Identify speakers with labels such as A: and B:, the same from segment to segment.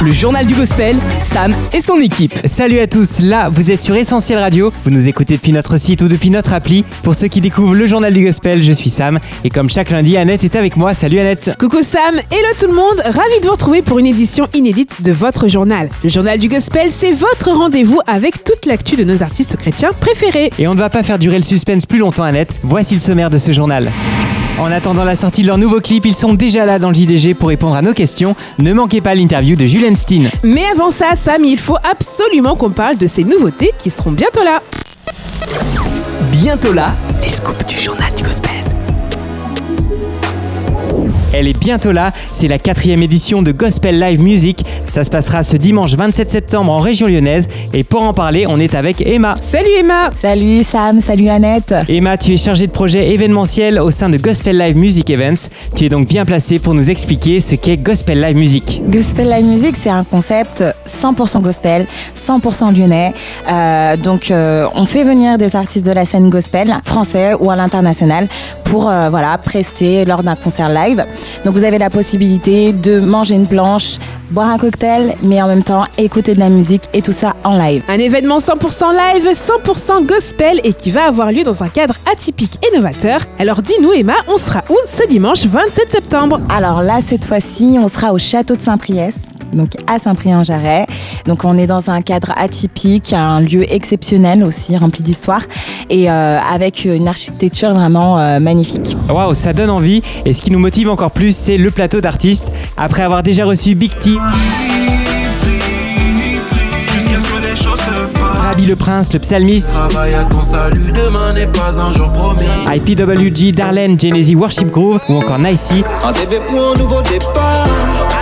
A: Le journal du gospel, Sam et son équipe.
B: Salut à tous, là vous êtes sur Essentiel Radio, vous nous écoutez depuis notre site ou depuis notre appli. Pour ceux qui découvrent le journal du gospel, je suis Sam et comme chaque lundi, Annette est avec moi. Salut Annette
C: Coucou Sam, hello tout le monde, ravi de vous retrouver pour une édition inédite de votre journal. Le journal du gospel, c'est votre rendez-vous avec toute l'actu de nos artistes chrétiens préférés.
B: Et on ne va pas faire durer le suspense plus longtemps Annette, voici le sommaire de ce journal. En attendant la sortie de leur nouveau clip, ils sont déjà là dans le JDG pour répondre à nos questions. Ne manquez pas l'interview de Julian Steen.
C: Mais avant ça, Sam, il faut absolument qu'on parle de ces nouveautés qui seront bientôt là.
A: Bientôt là, les scoops du journal
B: Elle est bientôt là, c'est la quatrième édition de Gospel Live Music. Ça se passera ce dimanche 27 septembre en région lyonnaise. Et pour en parler, on est avec Emma.
C: Salut Emma
D: Salut Sam, salut Annette.
B: Emma, tu es chargée de projet événementiel au sein de Gospel Live Music Events. Tu es donc bien placée pour nous expliquer ce qu'est Gospel Live Music.
D: Gospel Live Music, c'est un concept 100% gospel, 100% lyonnais. Euh, donc, euh, on fait venir des artistes de la scène gospel, français ou à l'international, pour euh, voilà prester lors d'un concert live. Donc, vous avez la possibilité de manger une planche, boire un cocktail, mais en même temps écouter de la musique et tout ça en live.
C: Un événement 100% live, 100% gospel et qui va avoir lieu dans un cadre atypique et novateur. Alors dis-nous Emma, on sera où ce dimanche 27 septembre?
D: Alors là, cette fois-ci, on sera au château de Saint-Priest, donc à Saint-Prix-en-Jarret. Donc on est dans un cadre atypique, un lieu exceptionnel aussi, rempli d'histoire, et euh, avec une architecture vraiment euh, magnifique.
B: Waouh, ça donne envie. Et ce qui nous motive encore plus, c'est le plateau d'artistes. Après avoir déjà reçu Big T,
E: Jusqu'à ce que les choses se passent.
B: Rabbi le Prince, le Psalmiste. IPWG, Darlene, Genesis Worship Groove ou encore Nicey,
F: Un bébé pour un nouveau départ.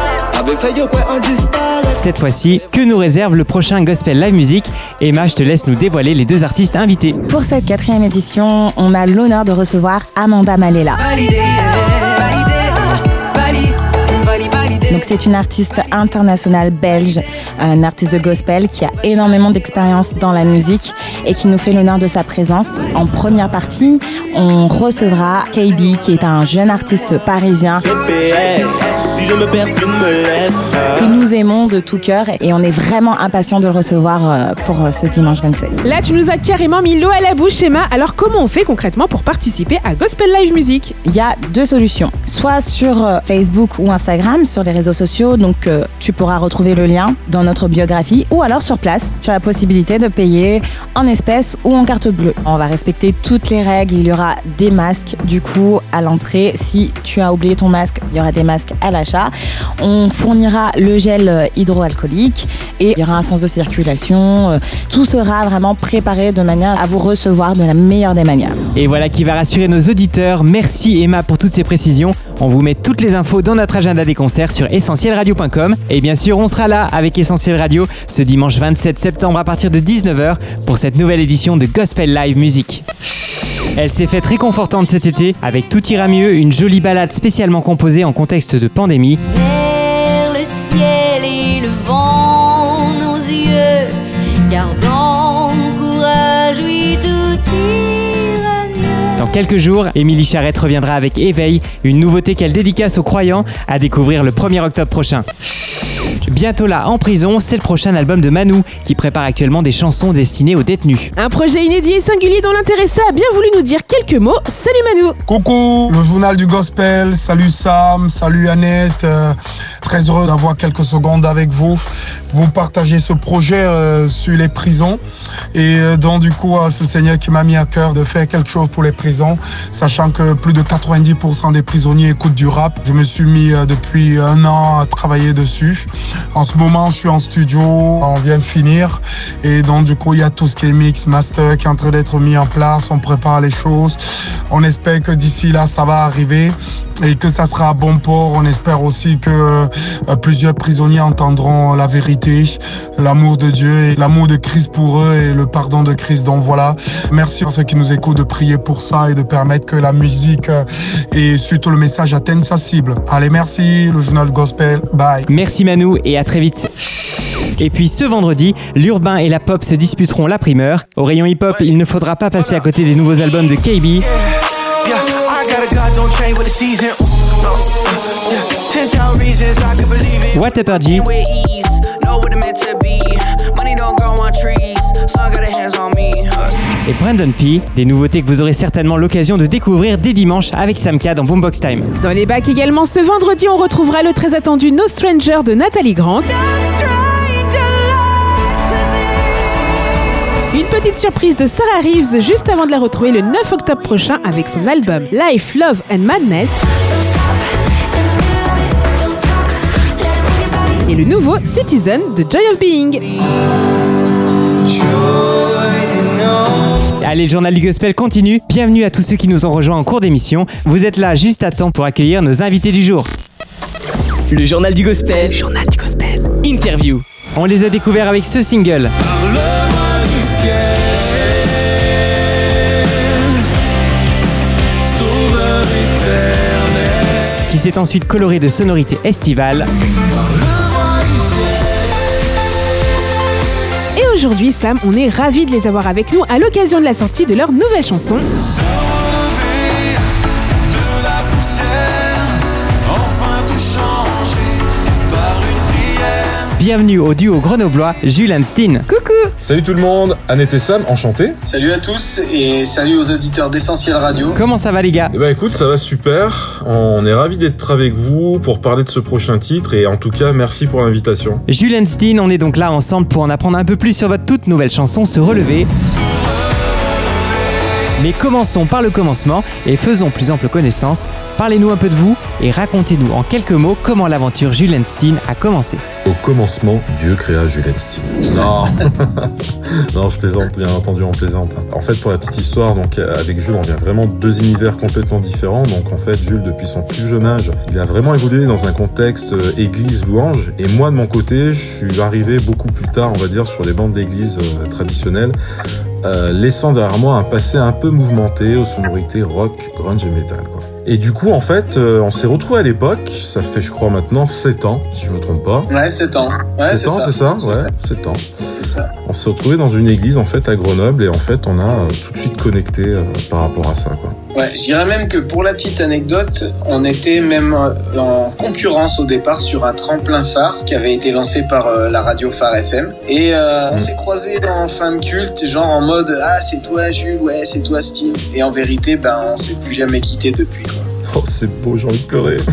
B: Cette fois-ci, que nous réserve le prochain Gospel Live Music Emma, je te laisse nous dévoiler les deux artistes invités.
D: Pour cette quatrième édition, on a l'honneur de recevoir Amanda Malela. Donc c'est une artiste internationale belge, un artiste de gospel qui a énormément d'expérience dans la musique et qui nous fait l'honneur de sa présence. En première partie, on recevra KB qui est un jeune artiste parisien
F: GPS, si je me perds, tu ne me laisses pas.
D: que nous aimons de tout cœur et on est vraiment impatient de le recevoir euh, pour euh, ce dimanche 27.
C: Là tu nous as carrément mis l'eau à la bouche Emma, alors comment on fait concrètement pour participer à Gospel Live Music?
D: Il y a deux solutions, soit sur euh, Facebook ou Instagram, sur les réseaux sociaux, donc euh, tu pourras retrouver le lien dans notre biographie, ou alors sur place, tu as la possibilité de payer en espèces ou en carte bleue. On va respecter toutes les règles, il y aura des masques du coup à l'entrée. Si tu as oublié ton masque, il y aura des masques à l'achat. On fournira le gel euh, hydroalcoolique et il y aura un sens de circulation. Euh, Tout sera vraiment préparé de manière à vous recevoir de la meilleure des manières.
B: Et voilà qui va rassurer nos auditeurs. Merci Emma pour toutes ces précisions. On vous met toutes les infos dans notre agenda des concerts sur essentielradio.com. Et bien sûr, on sera là avec Essentiel Radio ce dimanche 27 septembre à partir de 19h pour cette nouvelle édition de Gospel Live Music. Elle s'est faite réconfortante cet été avec Tout ira mieux, une jolie balade spécialement composée en contexte de pandémie. Quelques jours, Émilie Charrette reviendra avec Éveil, une nouveauté qu'elle dédicace aux croyants à découvrir le 1er octobre prochain. Bientôt là, en prison, c'est le prochain album de Manu qui prépare actuellement des chansons destinées aux détenus.
C: Un projet inédit et singulier dont l'intéressé a bien voulu nous dire quelques mots. Salut Manu
G: Coucou, le journal du gospel. Salut Sam, salut Annette. Euh, très heureux d'avoir quelques secondes avec vous. Vous partagez ce projet euh, sur les prisons. Et euh, donc, du coup, euh, c'est le Seigneur qui m'a mis à cœur de faire quelque chose pour les prisons, sachant que plus de 90% des prisonniers écoutent du rap. Je me suis mis depuis un an à travailler dessus. En ce moment, je suis en studio, on vient de finir. Et donc, du coup, il y a tout ce qui est mix, master qui est en train d'être mis en place. On prépare les choses. On espère que d'ici là, ça va arriver et que ça sera à bon port. On espère aussi que euh, plusieurs prisonniers entendront la vérité, l'amour de Dieu et l'amour de Christ pour eux et le pardon de Christ. Donc voilà, merci à ceux qui nous écoutent de prier pour ça et de permettre que la musique euh, et surtout le message atteigne sa cible. Allez, merci, le journal Gospel. Bye.
B: Merci Manu et à très vite. Et puis ce vendredi, l'urbain et la pop se disputeront la primeur. Au rayon hip-hop, il ne faudra pas passer à côté des nouveaux albums de KB. What Up G?
H: With ease. Know what it meant to be. Money don't grow on trees. Sun got her hands on me.
B: et Brandon P. Des nouveautés que vous aurez certainement l'occasion de découvrir dès dimanche avec Samka dans Boombox Time.
C: Dans les bacs également, ce vendredi, on retrouvera le très attendu No Stranger de Nathalie Grant. Une petite surprise de Sarah Reeves juste avant de la retrouver le 9 octobre prochain avec son album Life, Love and Madness. Et le nouveau Citizen de Joy of Being.
B: Allez, le journal du gospel continue. Bienvenue à tous ceux qui nous ont rejoints en cours d'émission. Vous êtes là juste à temps pour accueillir nos invités du jour.
A: Le journal du gospel. journal du gospel. Interview.
B: On les a découverts avec ce single. Qui s'est ensuite coloré de sonorités estivales.
C: Et aujourd'hui, Sam, on est ravis de les avoir avec nous à l'occasion de la sortie de leur nouvelle chanson.
B: Bienvenue au duo grenoblois Jules and Steen.
C: Coucou
I: Salut tout le monde, Annette et Sam, enchanté.
J: Salut à tous et salut aux auditeurs d'Essentiel Radio.
B: Comment ça va les gars?
I: Eh ben écoute, ça va super. On est ravis d'être avec vous pour parler de ce prochain titre et en tout cas, merci pour l'invitation.
B: Jules and Steen, on est donc là ensemble pour en apprendre un peu plus sur votre toute nouvelle chanson Se relever. Mais commençons par le commencement et faisons plus ample connaissance. Parlez-nous un peu de vous et racontez-nous en quelques mots comment l'aventure Jules and Steen a commencé.
I: Au commencement, Dieu créa Jules Steen. Non, non, je plaisante, bien entendu, on plaisante. En fait, pour la petite histoire, donc avec Jules, on vient vraiment de deux univers complètement différents. Donc en fait, Jules, depuis son plus jeune âge, il a vraiment évolué dans un contexte euh, église louange. Et moi, de mon côté, je suis arrivé beaucoup plus tard, on va dire, sur les bandes d'église euh, traditionnelles. Euh, laissant derrière moi un passé un peu mouvementé aux sonorités rock, grunge et metal. Et du coup, en fait, euh, on s'est retrouvés à l'époque, ça fait je crois maintenant 7 ans, si je me trompe pas.
J: Ouais, 7 ans. Ouais,
I: 7 ans, c'est ça? Ouais,
J: ça.
I: 7 ans.
J: Ça.
I: On s'est retrouvés dans une église en fait à Grenoble et en fait on a euh, tout de suite connecté euh, par rapport à ça. Quoi.
J: Ouais, je dirais même que pour la petite anecdote, on était même en concurrence au départ sur un tremplin phare qui avait été lancé par euh, la radio Phare FM. Et on
I: Mm.
J: s'est croisés en fin de culte, genre en mode Ah, c'est toi Jules, ouais, c'est toi Steve. Et en vérité, ben, on s'est plus jamais quitté depuis.
I: Oh, c'est beau, j'ai envie de pleurer.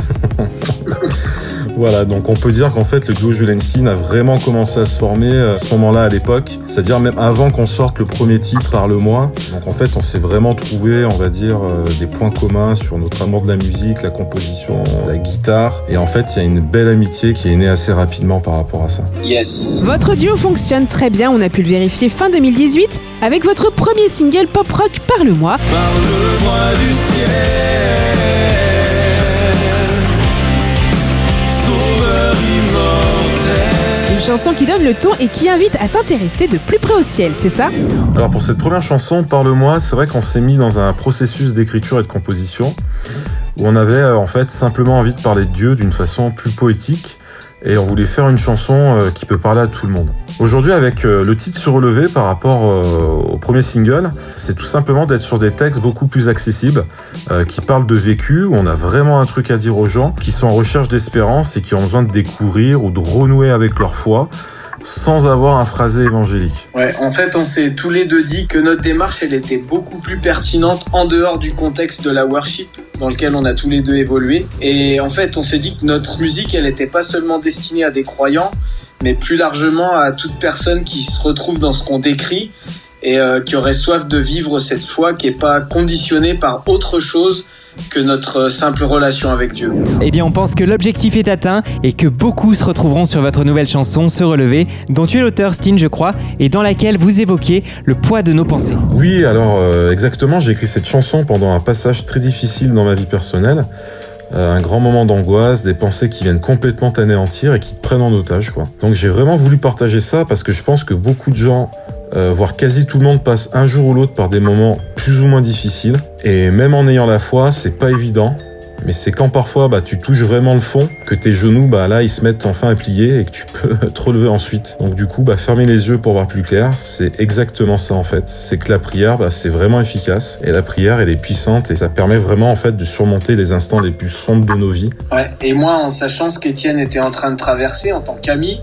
I: Voilà, donc on peut dire qu'en fait le duo Julenstein a vraiment commencé à se former euh, à ce moment-là à l'époque, c'est-à-dire même avant qu'on sorte le premier titre par le mois. Donc en fait on s'est vraiment trouvé, on va dire, euh, des points communs sur notre amour de la musique, la composition, la guitare. Et en fait il y a une belle amitié qui est née assez rapidement par rapport à ça.
J: Yes.
C: Votre duo fonctionne très bien, on a pu le vérifier fin 2018 avec votre premier single pop rock Parle-moi.
E: Parle-moi du ciel,
C: Une chanson qui donne le ton et qui invite à s'intéresser de plus près au ciel, c'est ça?
I: Alors pour cette première chanson, Parle-moi, c'est vrai qu'on s'est mis dans un processus d'écriture et de composition où on avait euh, en fait simplement envie de parler de Dieu d'une façon plus poétique et on voulait faire une chanson euh, qui peut parler à tout le monde. Aujourd'hui avec euh, le titre Se par rapport euh, au premier single, c'est tout simplement d'être sur des textes beaucoup plus accessibles qui parlent de vécu, où on a vraiment un truc à dire aux gens qui sont en recherche d'espérance et qui ont besoin de découvrir ou de renouer avec leur foi sans avoir un phrasé évangélique.
J: Ouais, en fait, on s'est tous les deux dit que notre démarche, elle était beaucoup plus pertinente en dehors du contexte de la worship dans lequel on a tous les deux évolué. Et en fait, on s'est dit que notre musique, elle n'était pas seulement destinée à des croyants, mais plus largement à toute personne qui se retrouve dans ce qu'on décrit et euh, qui aurait soif de vivre cette foi qui est pas conditionnée par autre chose que notre simple relation avec Dieu.
B: Eh bien, on pense que l'objectif est atteint et que beaucoup se retrouveront sur votre nouvelle chanson Se relever, dont tu es l'auteur, Steen, je crois, et dans laquelle vous évoquez le poids de nos pensées.
I: Oui, alors euh, exactement, j'ai écrit cette chanson pendant un passage très difficile dans ma vie personnelle. Euh, un grand moment d'angoisse, des pensées qui viennent complètement t'anéantir et qui te prennent en otage. Quoi. Donc j'ai vraiment voulu partager ça parce que je pense que beaucoup de gens, euh, voire quasi tout le monde, passe un jour ou l'autre par des moments plus ou moins difficiles. Et même en ayant la foi, c'est pas évident. Mais c'est quand parfois bah, tu touches vraiment le fond que tes genoux, bah, là, ils se mettent enfin à plier et que tu peux te relever ensuite. Donc du coup, bah, fermer les yeux pour voir plus clair, c'est exactement ça en fait. C'est que la prière, bah, c'est vraiment efficace. Et la prière, elle est puissante et ça permet vraiment en fait de surmonter les instants les plus sombres de nos vies.
J: Ouais. Et moi, en sachant ce qu'Étienne était en train de traverser en tant qu'ami,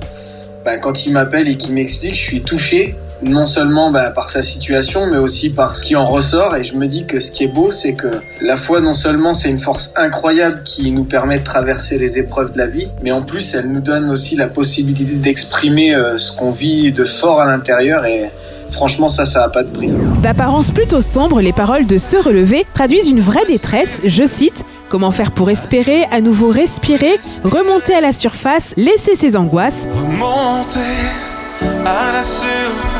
J: bah, quand il m'appelle et qu'il m'explique, je suis touché non seulement bah, par sa situation, mais aussi par ce qui en ressort. Et je me dis que ce qui est beau, c'est que la foi, non seulement c'est une force incroyable qui nous permet de traverser les épreuves de la vie, mais en plus, elle nous donne aussi la possibilité d'exprimer euh, ce qu'on vit de fort à l'intérieur. Et franchement, ça, ça n'a pas de prix.
C: D'apparence plutôt sombre, les paroles de Se relever traduisent une vraie détresse. Je cite Comment faire pour espérer, à nouveau respirer, remonter à la surface, laisser ses angoisses?
E: Remonter à la surface,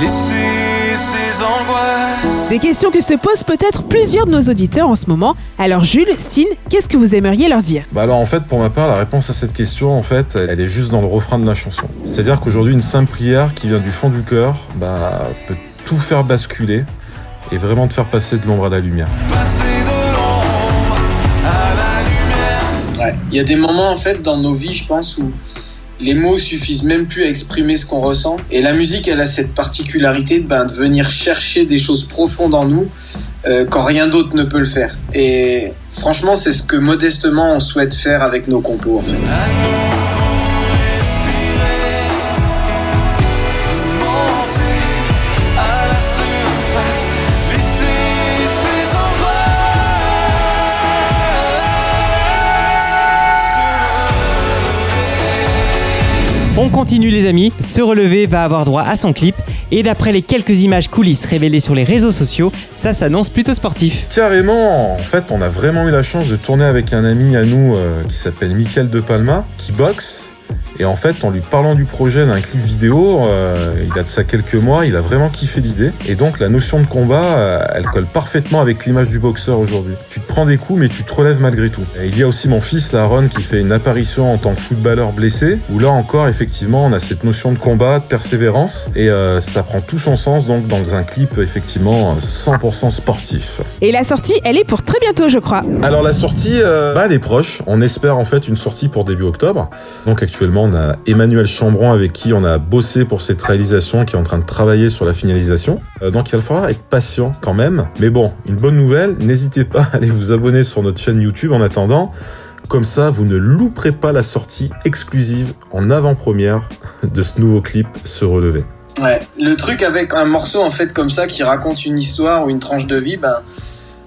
E: laisser ses angoisses.
C: Des questions que se posent peut-être plusieurs de nos auditeurs en ce moment. Alors Jules, Stine, qu'est-ce que vous aimeriez leur dire?
I: Bah alors en fait pour ma part la réponse à cette question en fait elle est juste dans le refrain de la chanson. C'est-à-dire qu'aujourd'hui une simple prière qui vient du fond du cœur bah, peut tout faire basculer et vraiment te faire passer de l'ombre à la lumière.
E: Passer de l'ombre à la lumière.
J: Ouais. Il y a des moments en fait dans nos vies, je pense, où les mots suffisent même plus à exprimer ce qu'on ressent. Et la musique, elle a cette particularité ben, de venir chercher des choses profondes en nous euh, quand rien d'autre ne peut le faire. Et franchement, c'est ce que modestement on souhaite faire avec nos compos en fait.
B: On continue les amis, Se relever va avoir droit à son clip et d'après les quelques images coulisses révélées sur les réseaux sociaux, ça s'annonce plutôt sportif.
I: Carrément, en fait on a vraiment eu la chance de tourner avec un ami à nous euh, qui s'appelle Michael De Palma, qui boxe. Et en fait, en lui parlant du projet d'un clip vidéo, euh, il a de ça quelques mois, il a vraiment kiffé l'idée. Et donc la notion de combat, euh, elle colle parfaitement avec l'image du boxeur aujourd'hui. Tu te prends des coups, mais tu te relèves malgré tout. Et il y a aussi mon fils, Laron, qui fait une apparition en tant que footballeur blessé, où là encore, effectivement, on a cette notion de combat, de persévérance, et euh, ça prend tout son sens donc dans un clip effectivement 100% sportif.
C: Et la sortie, elle est pour très bientôt, je crois.
I: Alors la sortie, bah, elle est proche. On espère en fait une sortie pour début octobre. Donc actuellement, on a Emmanuel Chambron avec qui on a bossé pour cette réalisation, qui est en train de travailler sur la finalisation. Euh, donc il va falloir être patient quand même. Mais bon, une bonne nouvelle, n'hésitez pas à aller vous abonner sur notre chaîne YouTube en attendant. Comme ça, vous ne louperez pas la sortie exclusive en avant-première de ce nouveau clip Se relever.
J: Ouais. Le truc avec un morceau en fait comme ça qui raconte une histoire ou une tranche de vie, ben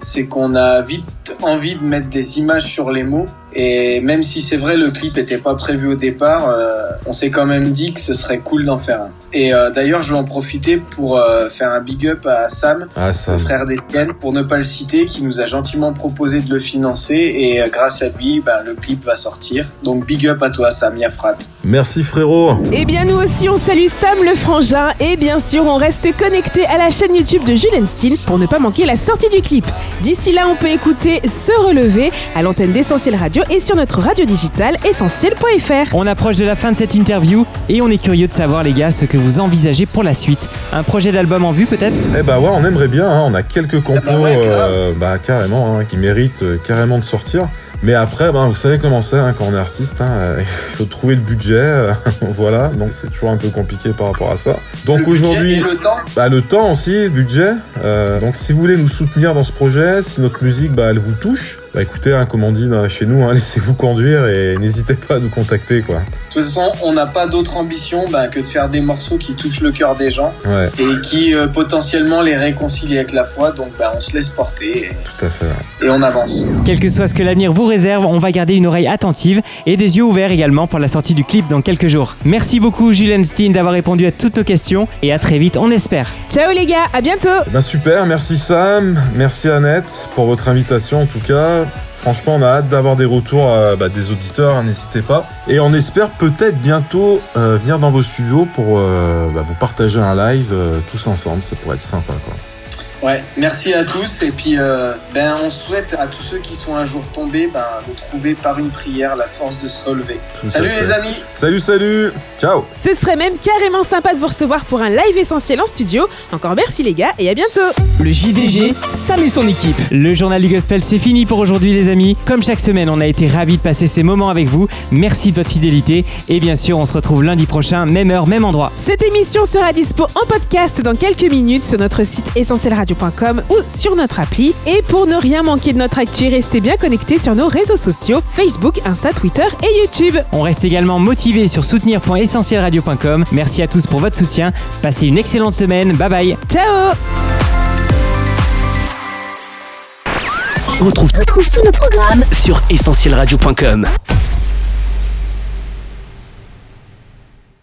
J: c'est qu'on a vite envie de mettre des images sur les mots. Et même si c'est vrai le clip était pas prévu au départ, euh, on s'est quand même dit que ce serait cool d'en faire un. Et euh, d'ailleurs, je vais en profiter pour euh, faire un big up à Sam,
I: Ah
J: le frère d'Etienne, pour ne pas le citer, qui nous a gentiment proposé de le financer. Et euh, grâce à lui, ben, le clip va sortir. Donc big up à toi, Sam Yafrat.
I: Merci frérot.
C: Eh bien, nous aussi, on salue Sam le frangin et bien sûr, on reste connecté à la chaîne YouTube de Jules Stein pour ne pas manquer la sortie du clip. D'ici là, on peut écouter Se relever à l'antenne d'Essentiel Radio et sur notre radio digitale essentiel.fr.
B: On approche de la fin de cette interview et on est curieux de savoir les gars ce que vous envisagez pour la suite. Un projet d'album en vue peut-être?
I: Eh bah ouais, on aimerait bien. hein. On a quelques compos,
J: Ah bah ouais, grave.
I: euh, bah carrément, hein, qui méritent euh, carrément de sortir. Mais après, ben, vous savez comment c'est hein, quand on est artiste. hein, euh, il faut trouver le budget, euh, voilà. Donc c'est toujours un peu compliqué par rapport à ça. Donc aujourd'hui,
J: et le temps.
I: bah, le temps aussi, le budget. Euh, donc si vous voulez nous soutenir dans ce projet, si notre musique, bah, elle vous touche, bah écoutez, hein, comme on dit chez nous, hein, laissez-vous conduire et n'hésitez pas à nous contacter, quoi.
J: De toute façon, on n'a pas d'autre ambition ben, que de faire des morceaux qui touchent le cœur des gens
I: Ouais,
J: et qui euh, potentiellement les réconcilient avec la foi. Donc ben, on se laisse porter et,
I: tout à fait. ouais.
J: et on avance.
B: Quel que soit ce que l'avenir vous réserve, on va garder une oreille attentive et des yeux ouverts également pour la sortie du clip dans quelques jours. Merci beaucoup Julien Stein d'avoir répondu à toutes nos questions et à très vite, on espère.
C: Ciao les gars, à bientôt
I: Eh ben super, merci Sam, merci Annette pour votre invitation en tout cas. Franchement, on a hâte d'avoir des retours euh, bah, des auditeurs, hein, n'hésitez pas. Et on espère peut-être bientôt euh, venir dans vos studios pour euh, bah, vous partager un live tous ensemble, ça pourrait être sympa quoi.
J: Ouais, merci à tous et puis euh, ben on souhaite à tous ceux qui sont un jour tombés ben, de trouver par une prière la force de se relever.
I: Tout
J: Salut les amis
I: Salut, salut Ciao
C: Ce serait même carrément sympa de vous recevoir pour un live essentiel en studio. Encore merci les gars et à bientôt.
A: Le JDG, Sam et son équipe.
B: Le journal du gospel, c'est fini pour aujourd'hui les amis. Comme chaque semaine, on a été ravis de passer ces moments avec vous. Merci de votre fidélité. Et bien sûr, on se retrouve lundi prochain, même heure, même endroit.
C: Cette émission sera dispo en podcast dans quelques minutes sur notre site ou sur notre appli. Et pour ne rien manquer de notre actu, restez bien connectés sur nos réseaux sociaux Facebook, Insta, Twitter et YouTube.
B: On reste également motivé sur soutenir.essentielradio.com. Merci à tous pour votre soutien. Passez une excellente semaine. Bye bye.
C: Ciao
A: On retrouve, tous nos programmes sur essentielradio.com.